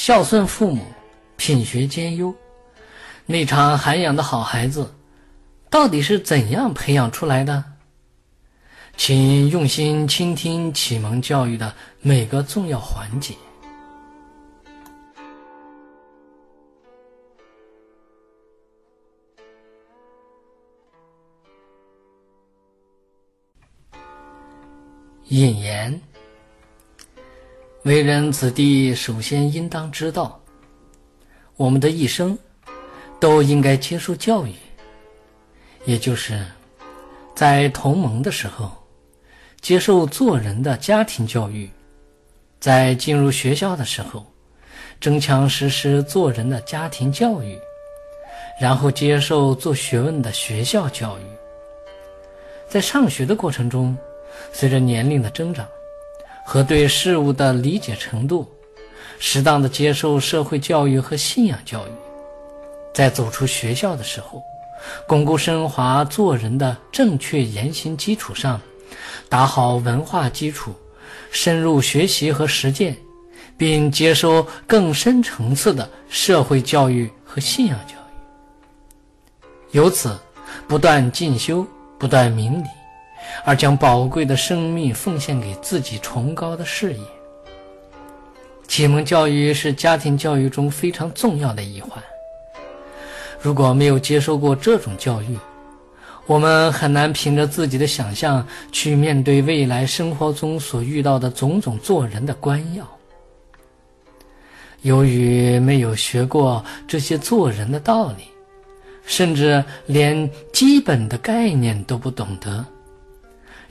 孝顺父母，品学兼优，内藏涵养的好孩子，到底是怎样培养出来的？请用心倾听启蒙教育的每个重要环节。引言：为人子弟，首先应当知道，我们的一生都应该接受教育，也就是在同盟的时候，接受做人的家庭教育；在进入学校的时候，增强实施做人的家庭教育，然后接受做学问的学校教育。在上学的过程中。随着年龄的增长和对事物的理解程度，适当的接受社会教育和信仰教育，在走出学校的时候，巩固升华做人的正确言行基础上，打好文化基础，深入学习和实践，并接收更深层次的社会教育和信仰教育，由此不断进修，不断明理。而将宝贵的生命奉献给自己崇高的事业。启蒙教育是家庭教育中非常重要的一环。如果没有接受过这种教育，我们很难凭着自己的想象去面对未来生活中所遇到的种种做人的关要。由于没有学过这些做人的道理，甚至连基本的概念都不懂得。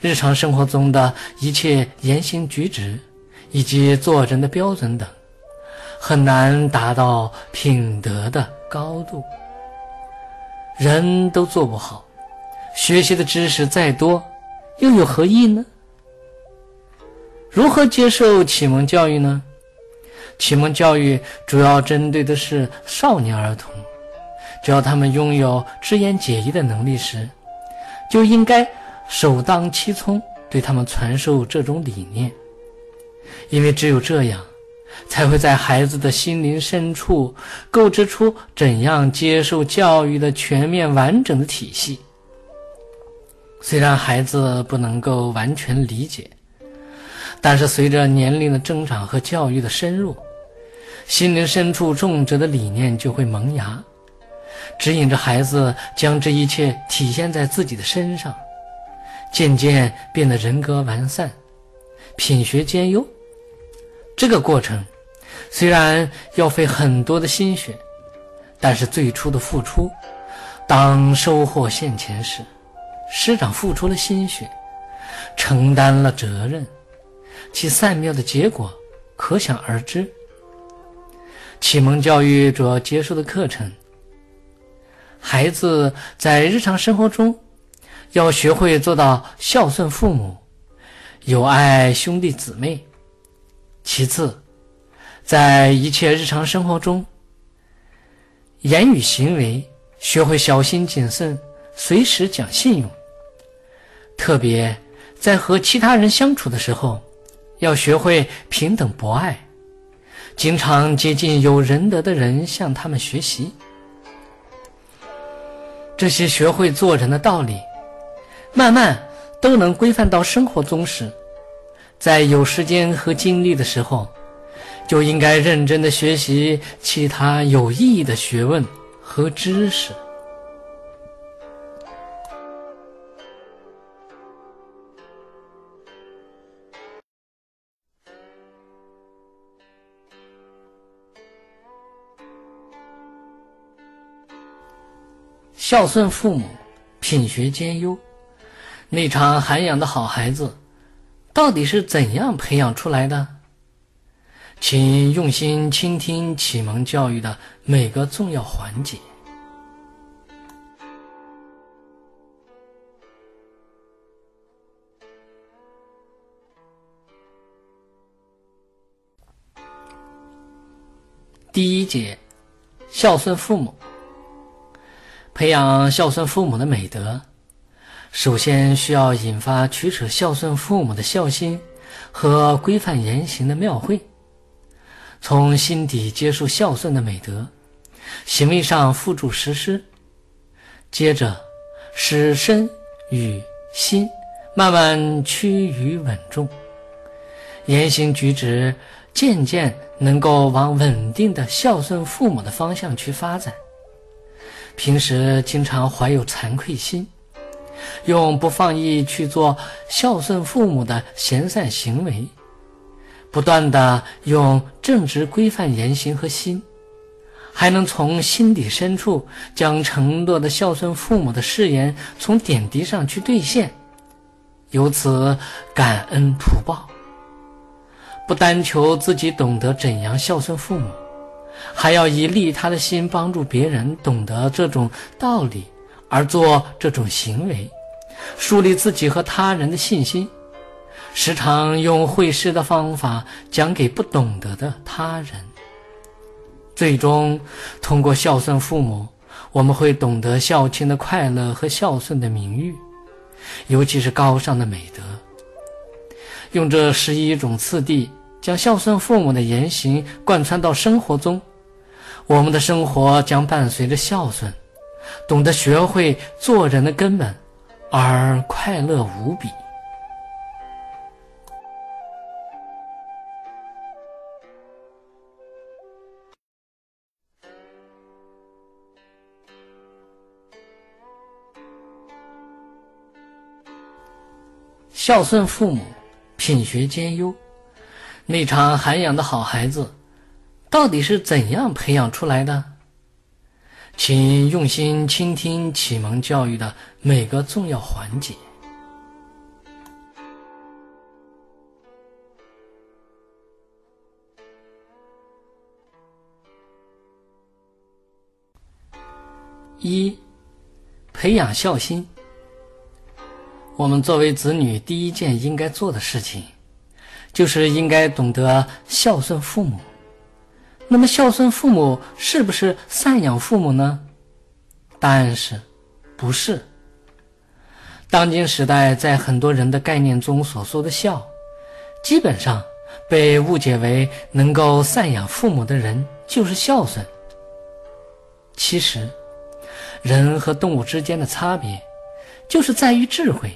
日常生活中的一切言行举止，以及做人的标准等，很难达到品德的高度。人都做不好，学习的知识再多，又有何意呢？如何接受启蒙教育呢？启蒙教育主要针对的是少年儿童，只要他们拥有知言解义的能力时，就应该。首当其冲，对他们传授这种理念，因为只有这样，才会在孩子的心灵深处构织出怎样接受教育的全面完整的体系。虽然孩子不能够完全理解，但是随着年龄的增长和教育的深入，心灵深处种植的理念就会萌芽，指引着孩子将这一切体现在自己的身上。渐渐变得人格完善，品学兼优。这个过程虽然要费很多的心血，但是最初的付出，当收获现前时，师长付出了心血，承担了责任，其善妙的结果可想而知。启蒙教育主要接受的课程，孩子在日常生活中。要学会做到孝顺父母，友爱兄弟姊妹。其次，在一切日常生活中，言语行为学会小心谨慎，随时讲信用。特别在和其他人相处的时候，要学会平等博爱，经常接近有仁德的人，向他们学习。这些学会做人的道理。慢慢都能规范到生活中时，在有时间和精力的时候，就应该认真的学习其他有意义的学问和知识。孝顺父母，品学兼优。内场涵养的好孩子，到底是怎样培养出来的？请用心倾听启蒙教育的每个重要环节。第一节，孝顺父母，培养孝顺父母的美德。首先需要引发取舍孝顺父母的孝心和规范言行的妙慧，从心底接受孝顺的美德，行为上付诸实施，接着使身与心慢慢趋于稳重，言行举止渐渐能够往稳定的孝顺父母的方向去发展。平时经常怀有惭愧心，用不放逸去做孝顺父母的贤善行为。不断的用正直规范言行和心，还能从心底深处将承诺的孝顺父母的誓言从点滴上去兑现，由此感恩图报。不单求自己懂得怎样孝顺父母，还要以利他的心帮助别人懂得这种道理而做这种行为，树立自己和他人的信心。时常用会师的方法讲给不懂得的他人，最终通过孝顺父母，我们会懂得孝亲的快乐和孝顺的名誉，尤其是高尚的美德。用这十一种次第，将孝顺父母的言行贯穿到生活中，我们的生活将伴随着孝顺，懂得学会做人的根本，而快乐无比。孝顺父母，品学兼优，内藏涵养的好孩子，到底是怎样培养出来的？请用心倾听启蒙教育的每个重要环节。一，培养孝心。我们作为子女，第一件应该做的事情，就是应该懂得孝顺父母。那么，孝顺父母是不是赡养父母呢？答案是，不是。当今时代，在很多人的概念中所说的孝，基本上被误解为能够赡养父母的人就是孝顺。其实，人和动物之间的差别，就是在于智慧。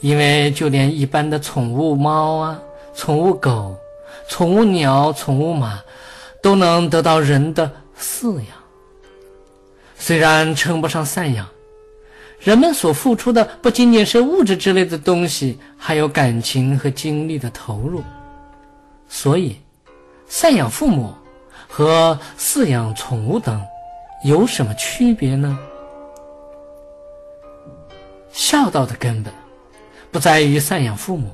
因为就连一般的宠物猫啊、宠物狗、宠物鸟、宠物马，都能得到人的饲养。虽然称不上赡养，人们所付出的不仅仅是物质之类的东西，还有感情和精力的投入。所以，赡养父母和饲养宠物等有什么区别呢？孝道的根本。不在于赡养父母，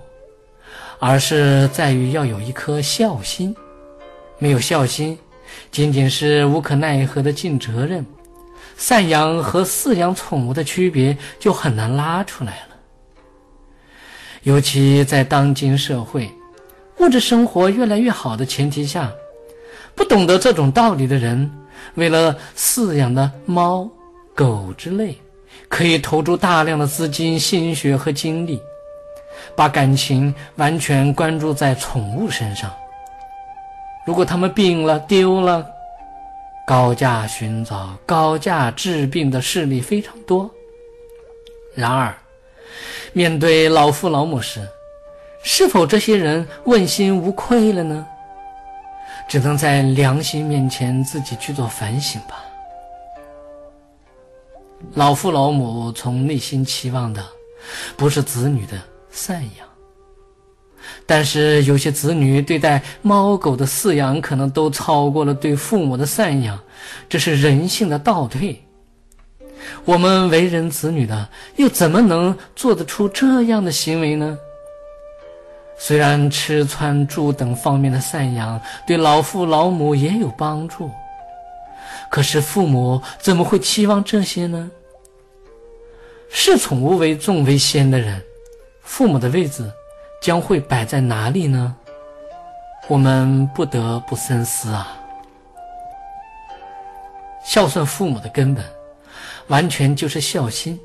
而是在于要有一颗孝心。没有孝心，仅仅是无可奈何的尽责任，赡养和饲养宠物的区别就很难拉出来了。尤其在当今社会，物质生活越来越好的前提下，不懂得这种道理的人，为了饲养的猫、狗之类，可以投注大量的资金、心血和精力。把感情完全关注在宠物身上。如果他们病了、丢了，高价寻找、高价治病的事例非常多。然而，面对老父老母时，是否这些人问心无愧了呢？只能在良心面前自己去做反省吧。老父老母从内心期望的，不是子女的。赡养，但是有些子女对待猫狗的饲养，可能都超过了对父母的赡养，这是人性的倒退。我们为人子女的，又怎么能做得出这样的行为呢？虽然吃穿住等方面的赡养对老父老母也有帮助，可是父母怎么会期望这些呢？视宠物为重为先的人。父母的位置将会摆在哪里呢？我们不得不深思啊！孝顺父母的根本，完全就是孝心。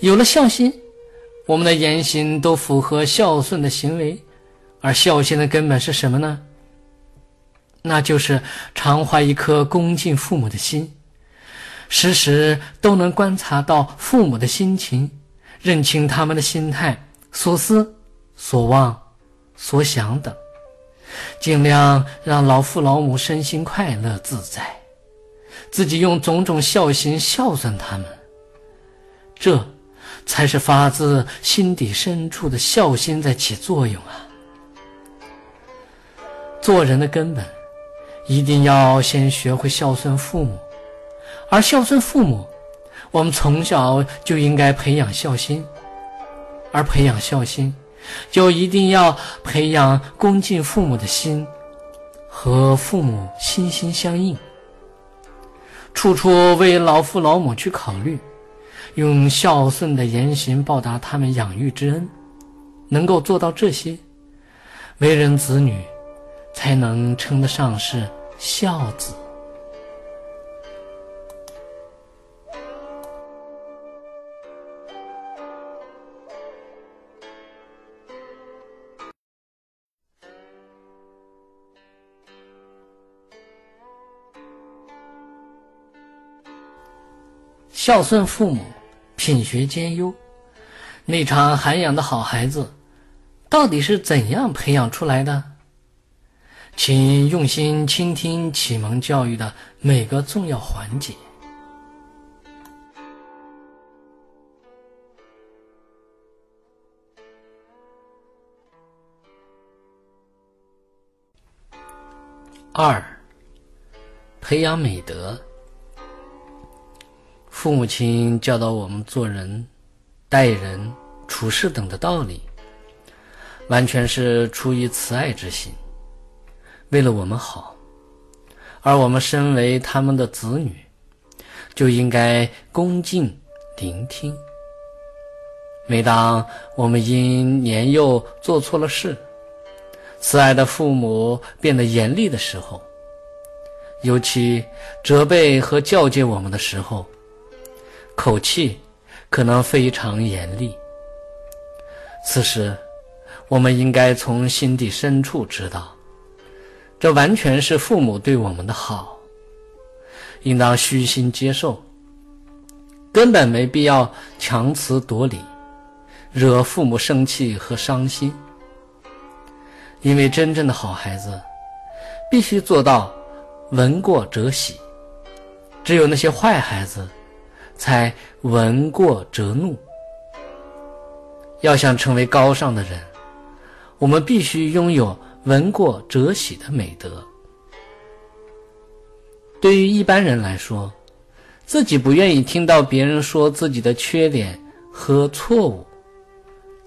有了孝心，我们的言行都符合孝顺的行为。而孝心的根本是什么呢？那就是常怀一颗恭敬父母的心，时时都能观察到父母的心情，认清他们的心态、所思、所望、所想等，尽量让老父老母身心快乐自在，自己用种种孝心孝顺他们，这才是发自心底深处的孝心在起作用啊！做人的根本。一定要先学会孝顺父母，而孝顺父母，我们从小就应该培养孝心，而培养孝心，就一定要培养恭敬父母的心，和父母心心相印，处处为老父老母去考虑，用孝顺的言行报答他们养育之恩，能够做到这些，为人子女。才能称得上是孝子。孝顺父母，品学兼优，内场涵养的好孩子，到底是怎样培养出来的？请用心倾听启蒙教育的每个重要环节。二、培养美德。父母亲教导我们做人、待人、处事等的道理，完全是出于慈爱之心。为了我们好，而我们身为他们的子女，就应该恭敬聆听。每当我们因年幼做错了事，慈爱的父母变得严厉的时候，尤其责备和教诫我们的时候，口气可能非常严厉。此时，我们应该从心底深处知道。这完全是父母对我们的好，应当虚心接受，根本没必要强词夺理，惹父母生气和伤心。因为真正的好孩子，必须做到闻过则喜；只有那些坏孩子，才闻过则怒。要想成为高尚的人，我们必须拥有。闻过则喜的美德，对于一般人来说，自己不愿意听到别人说自己的缺点和错误，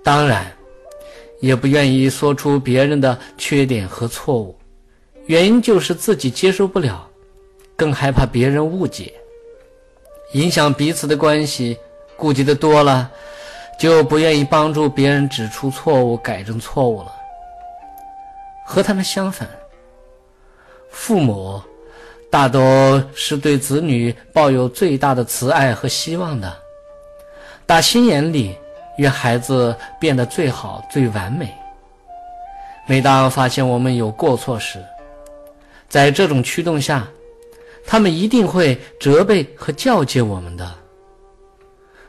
当然，也不愿意说出别人的缺点和错误，原因就是自己接受不了，更害怕别人误解，影响彼此的关系，顾及的多了，就不愿意帮助别人指出错误、改正错误了。和他们相反，父母大多是对子女抱有最大的慈爱和希望的，打心眼里愿孩子变得最好、最完美。每当发现我们有过错时，在这种驱动下，他们一定会责备和教诫我们的。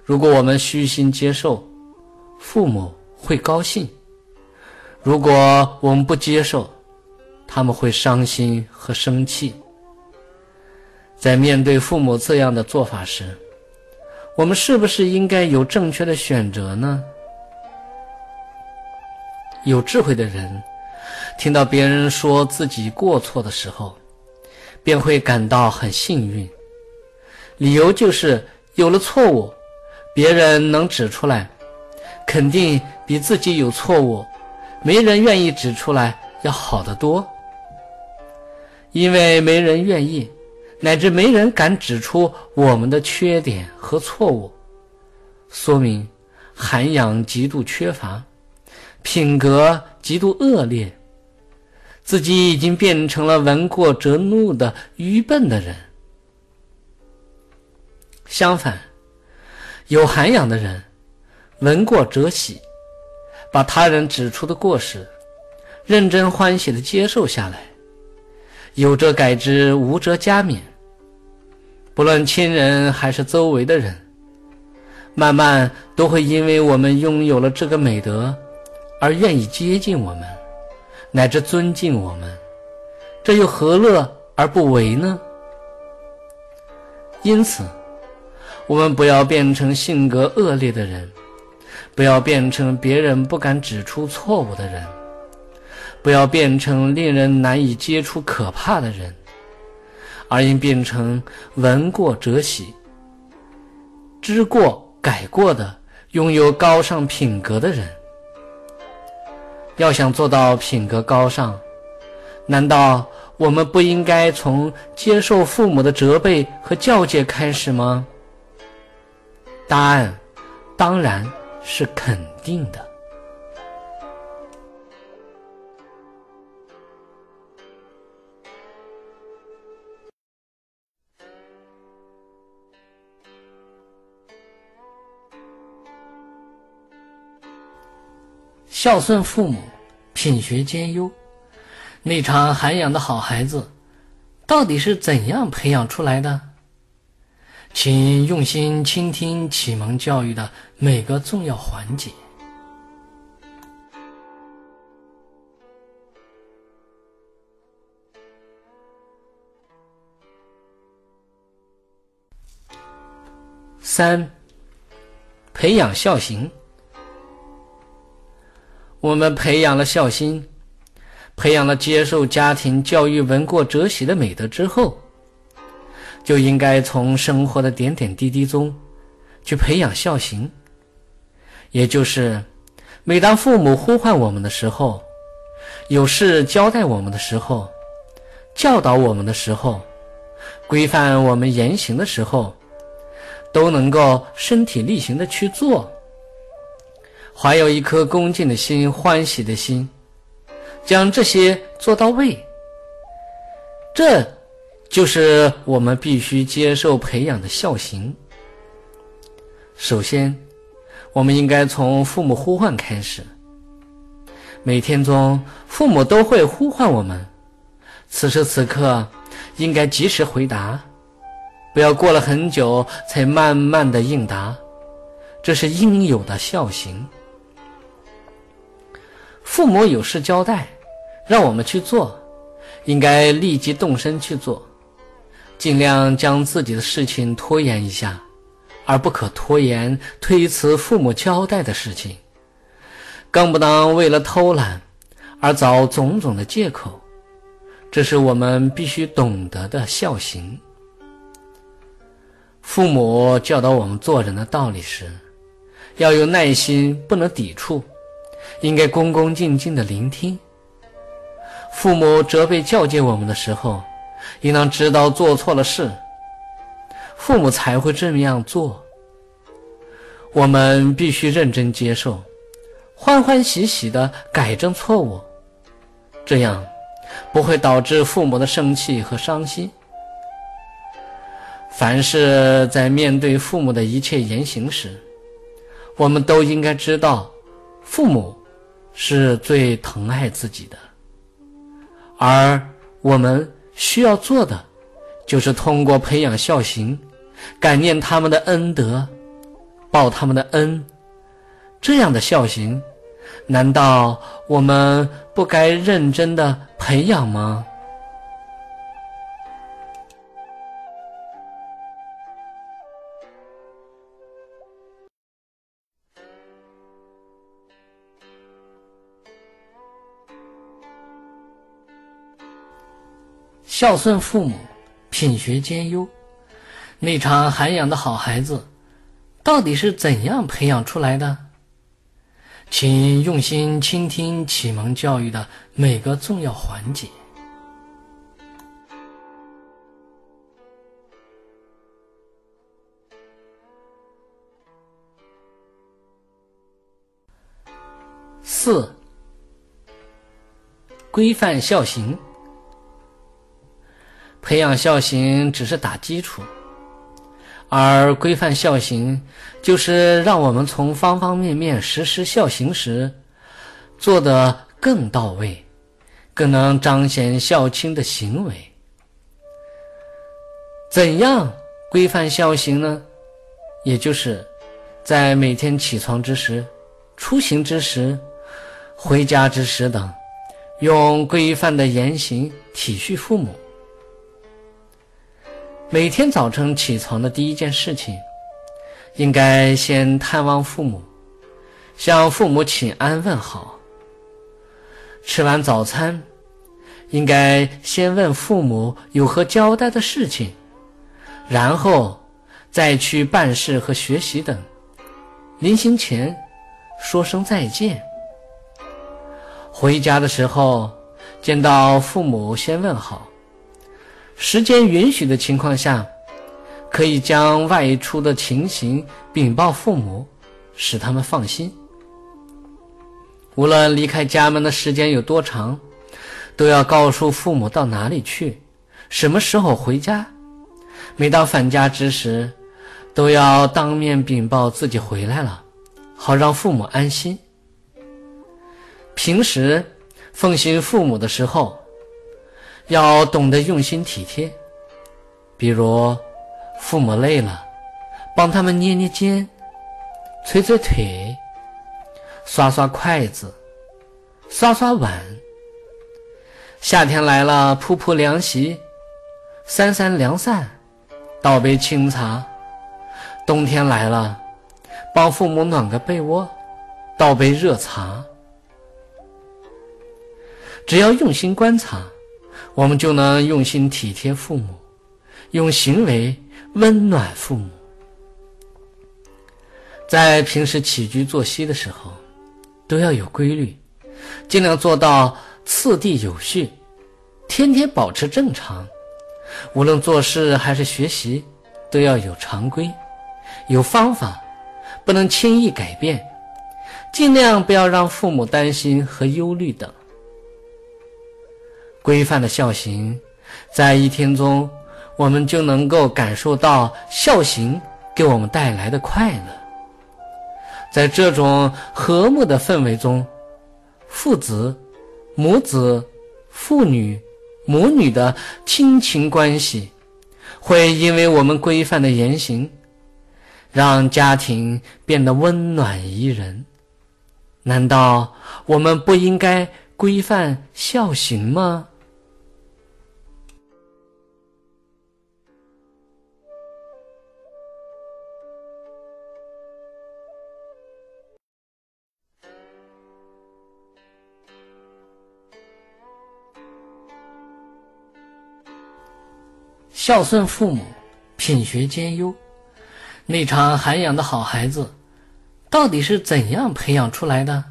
如果我们虚心接受，父母会高兴。如果我们不接受，他们会伤心和生气。在面对父母这样的做法时，我们是不是应该有正确的选择呢？有智慧的人，听到别人说自己过错的时候，便会感到很幸运。理由就是有了错误，别人能指出来，肯定比自己有错误。没人愿意指出来，要好得多。因为没人愿意，乃至没人敢指出我们的缺点和错误，说明涵养极度缺乏，品格极度恶劣，自己已经变成了闻过则怒的愚笨的人。相反，有涵养的人，闻过则喜。把他人指出的过失，认真欢喜的接受下来，有则改之，无则加勉。不论亲人还是周围的人，慢慢都会因为我们拥有了这个美德，而愿意接近我们，乃至尊敬我们。这又何乐而不为呢？因此，我们不要变成性格恶劣的人，不要变成别人不敢指出错误的人，不要变成令人难以接触可怕的人。而应变成闻过则喜、知过改过的、拥有高尚品格的人。要想做到品格高尚，难道我们不应该从接受父母的责备和教诫开始吗？答案当然是肯定的。孝顺父母，品学兼优，那场涵养的好孩子，到底是怎样培养出来的？请用心倾听启蒙教育的每个重要环节。三，培养孝行。我们培养了孝心，培养了接受家庭教育、闻过则喜的美德之后，就应该从生活的点点滴滴中去培养孝行。也就是，每当父母呼唤我们的时候，有事交代我们的时候，教导我们的时候，规范我们言行的时候，都能够身体力行的去做。怀有一颗恭敬的心、欢喜的心，将这些做到位，这就是我们必须接受培养的孝行。首先，我们应该从父母呼唤开始。每天中，父母都会呼唤我们，此时此刻应该及时回答，不要过了很久才慢慢的应答，这是应有的孝行。父母有事交代，让我们去做，应该立即动身去做，尽量将自己的事情拖延一下，而不可拖延推辞父母交代的事情，更不能为了偷懒而找种种的借口，这是我们必须懂得的孝行。父母教导我们做人的道理时，要有耐心，不能抵触。应该恭恭敬敬的聆听。父母责备教诫我们的时候，应当知道做错了事，父母才会这么样做。我们必须认真接受，欢欢喜喜的改正错误，这样不会导致父母的生气和伤心。凡是在面对父母的一切言行时，我们都应该知道，父母。是最疼爱自己的，而我们需要做的，就是通过培养孝行，感念他们的恩德，报他们的恩。这样的孝行，难道我们不该认真的培养吗？孝顺父母，品学兼优，那场涵养的好孩子，到底是怎样培养出来的？请用心倾听启蒙教育的每个重要环节。四，规范孝行。培养孝行只是打基础，而规范孝行就是让我们从方方面面实施孝行时做得更到位、更能彰显孝亲的行为。怎样规范孝行呢？也就是在每天起床之时、出行之时、回家之时等，用规范的言行体恤父母。每天早晨起床的第一件事情，应该先探望父母，向父母请安问好。吃完早餐，应该先问父母有何交代的事情，然后再去办事和学习等。临行前说声再见。回家的时候见到父母先问好。时间允许的情况下，可以将外出的情形禀报父母，使他们放心。无论离开家门的时间有多长，都要告诉父母到哪里去，什么时候回家。每到返家之时，都要当面禀报自己回来了，好让父母安心。平时奉行父母的时候。要懂得用心体贴，比如父母累了，帮他们捏捏肩、捶捶腿、刷刷筷子、刷刷碗；夏天来了，铺铺凉席、扇扇凉扇、倒杯清茶；冬天来了，帮父母暖个被窝、倒杯热茶。只要用心观察。我们就能用心体贴父母，用行为温暖父母。在平时起居作息的时候，都要有规律，尽量做到次第有序，天天保持正常。无论做事还是学习，都要有常规、有方法，不能轻易改变，尽量不要让父母担心和忧虑等。规范的孝行，在一天中，我们就能够感受到孝行给我们带来的快乐。在这种和睦的氛围中，父子、母子、父女、母女的亲情关系，会因为我们规范的言行，让家庭变得温暖宜人。难道我们不应该规范孝行吗？孝顺父母，品学兼优，内藏涵养的好孩子，到底是怎样培养出来的？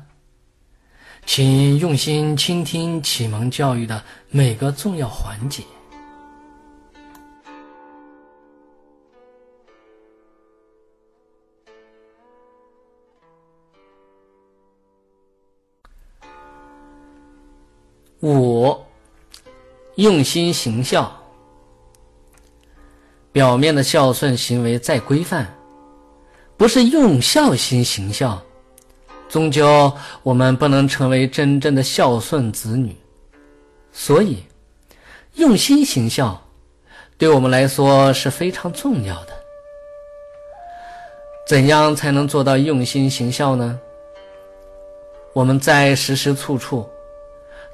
请用心倾听启蒙教育的每个重要环节。五，用心行孝。表面的孝顺行为再规范，不是用孝心行孝，终究我们不能成为真正的孝顺子女。所以，用心行孝，对我们来说是非常重要的。怎样才能做到用心行孝呢？我们在时时处处，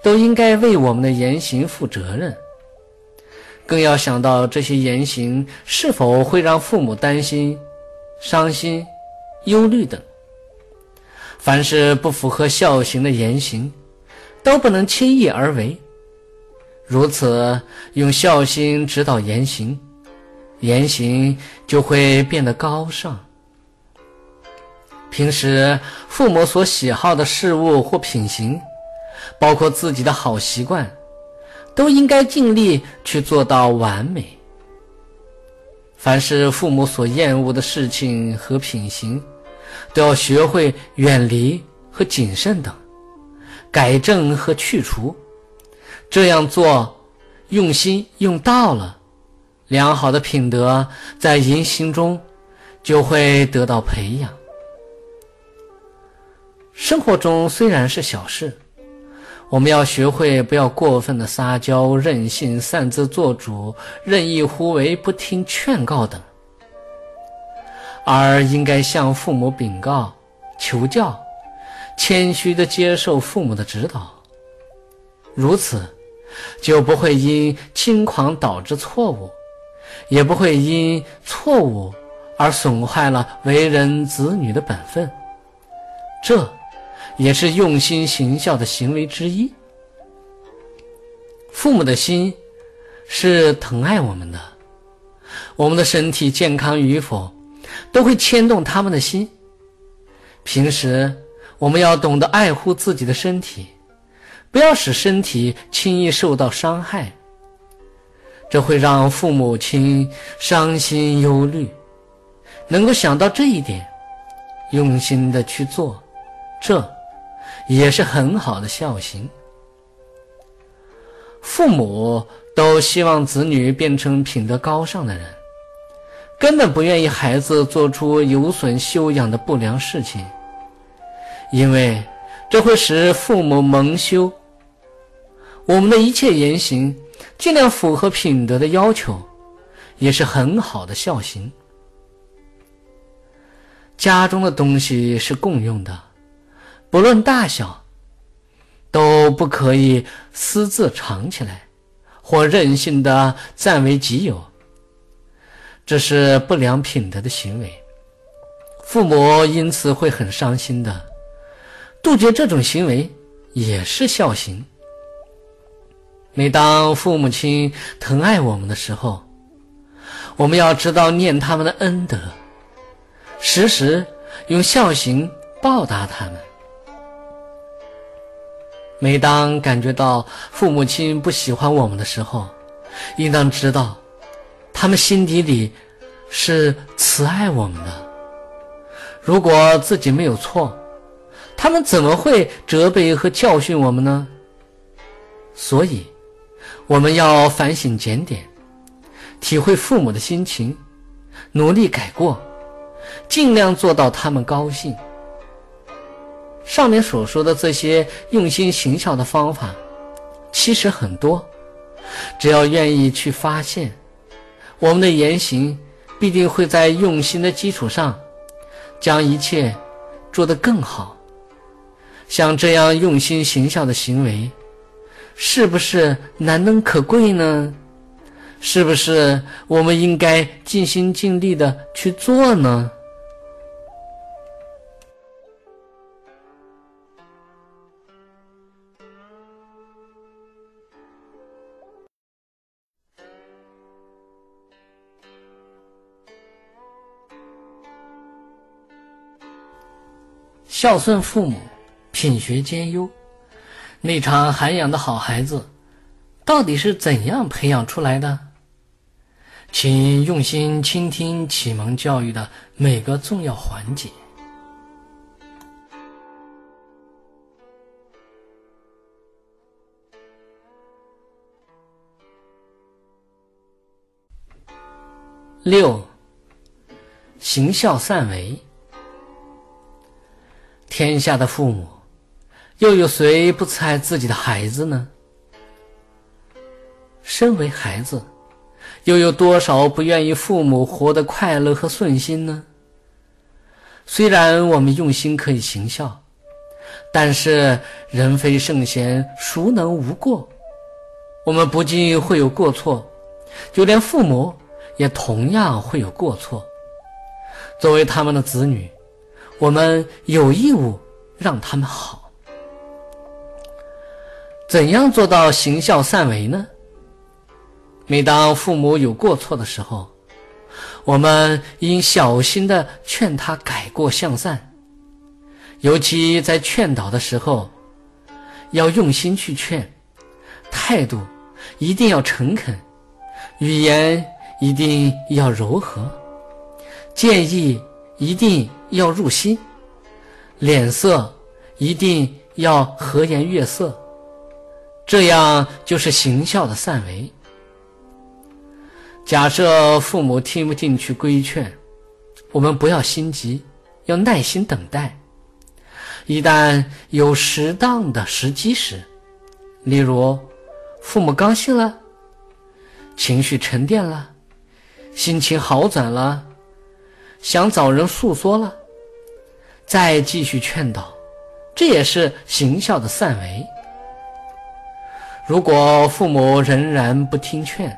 都应该为我们的言行负责任。更要想到这些言行是否会让父母担心、伤心、忧虑等。凡是不符合孝行的言行，都不能轻易而为。如此用孝心指导言行，言行就会变得高尚。平时父母所喜好的事物或品行，包括自己的好习惯。都应该尽力去做到完美。凡是父母所厌恶的事情和品行，都要学会远离和谨慎等，改正和去除。这样做，用心用到了，良好的品德在言行中就会得到培养。生活中虽然是小事。我们要学会不要过分的撒娇、任性、擅自做主、任意胡为、不听劝告等，而应该向父母禀告、求教，谦虚的接受父母的指导。如此，就不会因轻狂导致错误，也不会因错误而损坏了为人子女的本分。这。也是用心行孝的行为之一。父母的心是疼爱我们的，我们的身体健康与否都会牵动他们的心。平时我们要懂得爱护自己的身体，不要使身体轻易受到伤害，这会让父母亲伤心忧虑。能够想到这一点，用心的去做，这。也是很好的孝行。父母都希望子女变成品德高尚的人，根本不愿意孩子做出有损修养的不良事情，因为这会使父母蒙羞。我们的一切言行尽量符合品德的要求，也是很好的孝行。家中的东西是共用的。不论大小，都不可以私自藏起来，或任性的占为己有。这是不良品德的行为，父母因此会很伤心的。杜绝这种行为也是孝行。每当父母亲疼爱我们的时候，我们要知道念他们的恩德，时时用孝行报答他们。每当感觉到父母亲不喜欢我们的时候，应当知道，他们心底里是慈爱我们的。如果自己没有错，他们怎么会责备和教训我们呢？所以，我们要反省检点，体会父母的心情，努力改过，尽量做到他们高兴。上面所说的这些用心行孝的方法，其实很多，只要愿意去发现，我们的言行必定会在用心的基础上，将一切做得更好。像这样用心行孝的行为，是不是难能可贵呢？是不是我们应该尽心尽力的去做呢？孝顺父母，品学兼优，内藏涵养的好孩子，到底是怎样培养出来的？请用心倾听启蒙教育的每个重要环节。六，行孝善为。天下的父母，又有谁不慈爱自己的孩子呢？身为孩子，又有多少不愿意父母活得快乐和顺心呢？虽然我们用心可以行孝，但是人非圣贤，孰能无过？我们不仅会有过错，就连父母也同样会有过错。作为他们的子女。我们有义务让他们好。怎样做到行孝善为呢？每当父母有过错的时候，我们应小心的劝他改过向善。尤其在劝导的时候，要用心去劝，态度一定要诚恳，语言一定要柔和，建议一定。要入心，脸色一定要和颜悦色，这样就是行孝的善为。假设父母听不进去规劝，我们不要心急，要耐心等待。一旦有适当的时机时，例如，父母高兴了，情绪沉淀了，心情好转了，想找人诉说了，再继续劝导，这也是行孝的善为。如果父母仍然不听劝，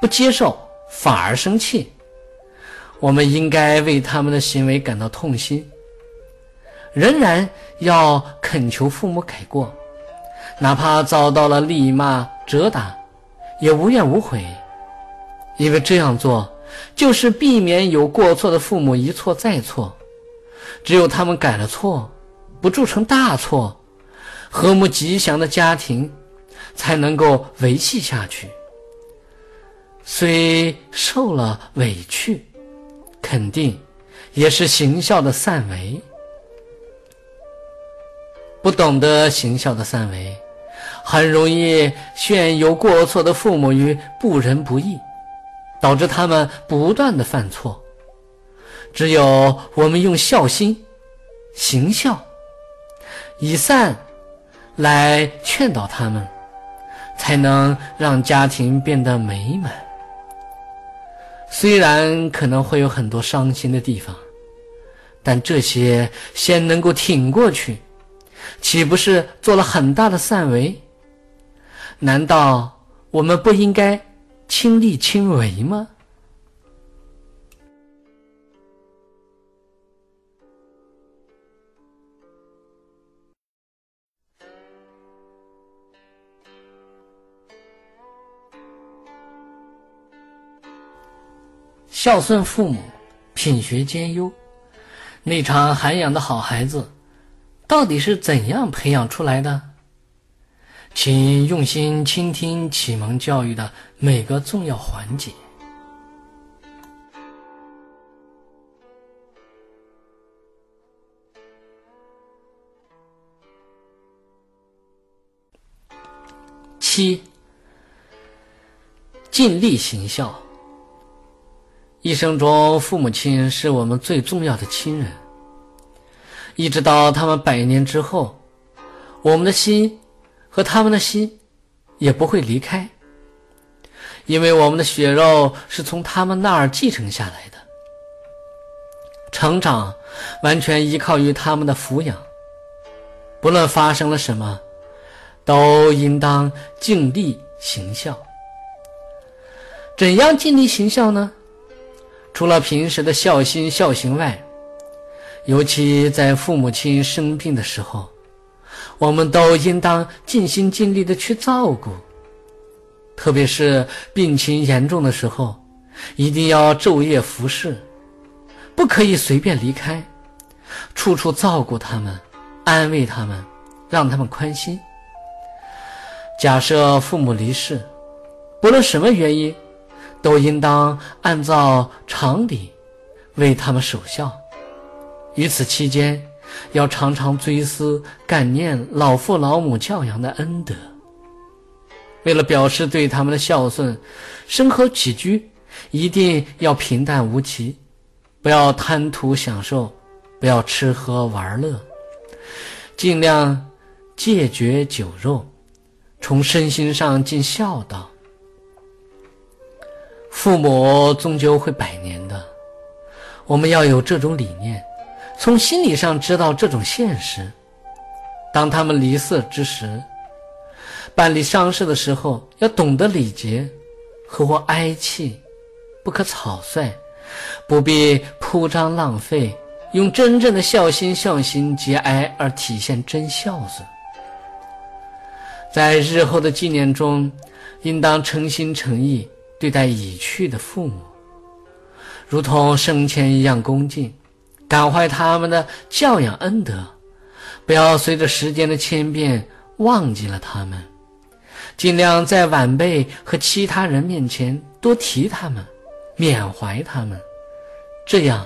不接受，反而生气，我们应该为他们的行为感到痛心，仍然要恳求父母改过。哪怕遭到了厉骂责打，也无怨无悔，因为这样做就是避免有过错的父母一错再错。只有他们改了错，不铸成大错，和睦吉祥的家庭才能够维系下去。虽受了委屈，肯定也是行孝的善为。不懂得行孝的善为。很容易陷有过错的父母于不仁不义，导致他们不断的犯错。只有我们用孝心、行孝、以善来劝导他们，才能让家庭变得美满。虽然可能会有很多伤心的地方，但这些先能够挺过去，岂不是做了很大的善为？难道我们不应该亲力亲为吗？孝顺父母，品学兼优，内场涵养的好孩子，到底是怎样培养出来的？请用心倾听启蒙教育的每个重要环节。七，尽力行孝。一生中，父母亲是我们最重要的亲人，一直到他们百年之后，我们的心。和他们的心也不会离开，因为我们的血肉是从他们那儿继承下来的，成长完全依靠于他们的抚养。不论发生了什么，都应当尽力行孝。怎样尽力行孝呢？除了平时的孝心孝行外，尤其在父母亲生病的时候。我们都应当尽心尽力的去照顾，特别是病情严重的时候，一定要昼夜服侍，不可以随便离开，处处照顾他们，安慰他们，让他们宽心。假设父母离世，不论什么原因，都应当按照常理为他们守孝。于此期间。要常常追思感念老父老母教养的恩德。为了表示对他们的孝顺，生活起居一定要平淡无奇，不要贪图享受，不要吃喝玩乐，尽量戒绝酒肉，从身心上尽孝道。父母终究会百年的，我们要有这种理念。从心理上知道这种现实。当他们离世之时，办理丧事的时候，要懂得礼节，和我哀戚，不可草率，不必铺张浪费，用真正的孝心孝心节哀而体现真孝子。在日后的纪念中，应当诚心诚意对待已去的父母，如同生前一样恭敬。感怀他们的教养恩德，不要随着时间的迁变忘记了他们，尽量在晚辈和其他人面前多提他们，缅怀他们，这样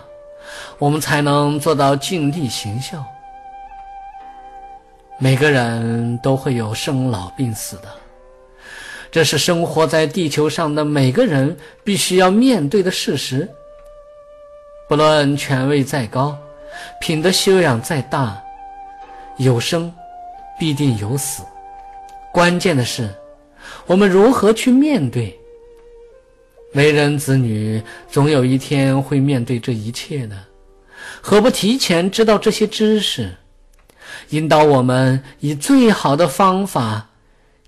我们才能做到尽力行孝。每个人都会有生老病死的，这是生活在地球上的每个人必须要面对的事实。不论权位再高，品德修养再大，有生必定有死，关键的是，我们如何去面对。为人子女，总有一天会面对这一切的，何不提前知道这些知识，引导我们以最好的方法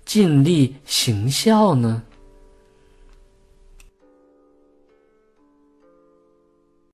尽力行孝呢？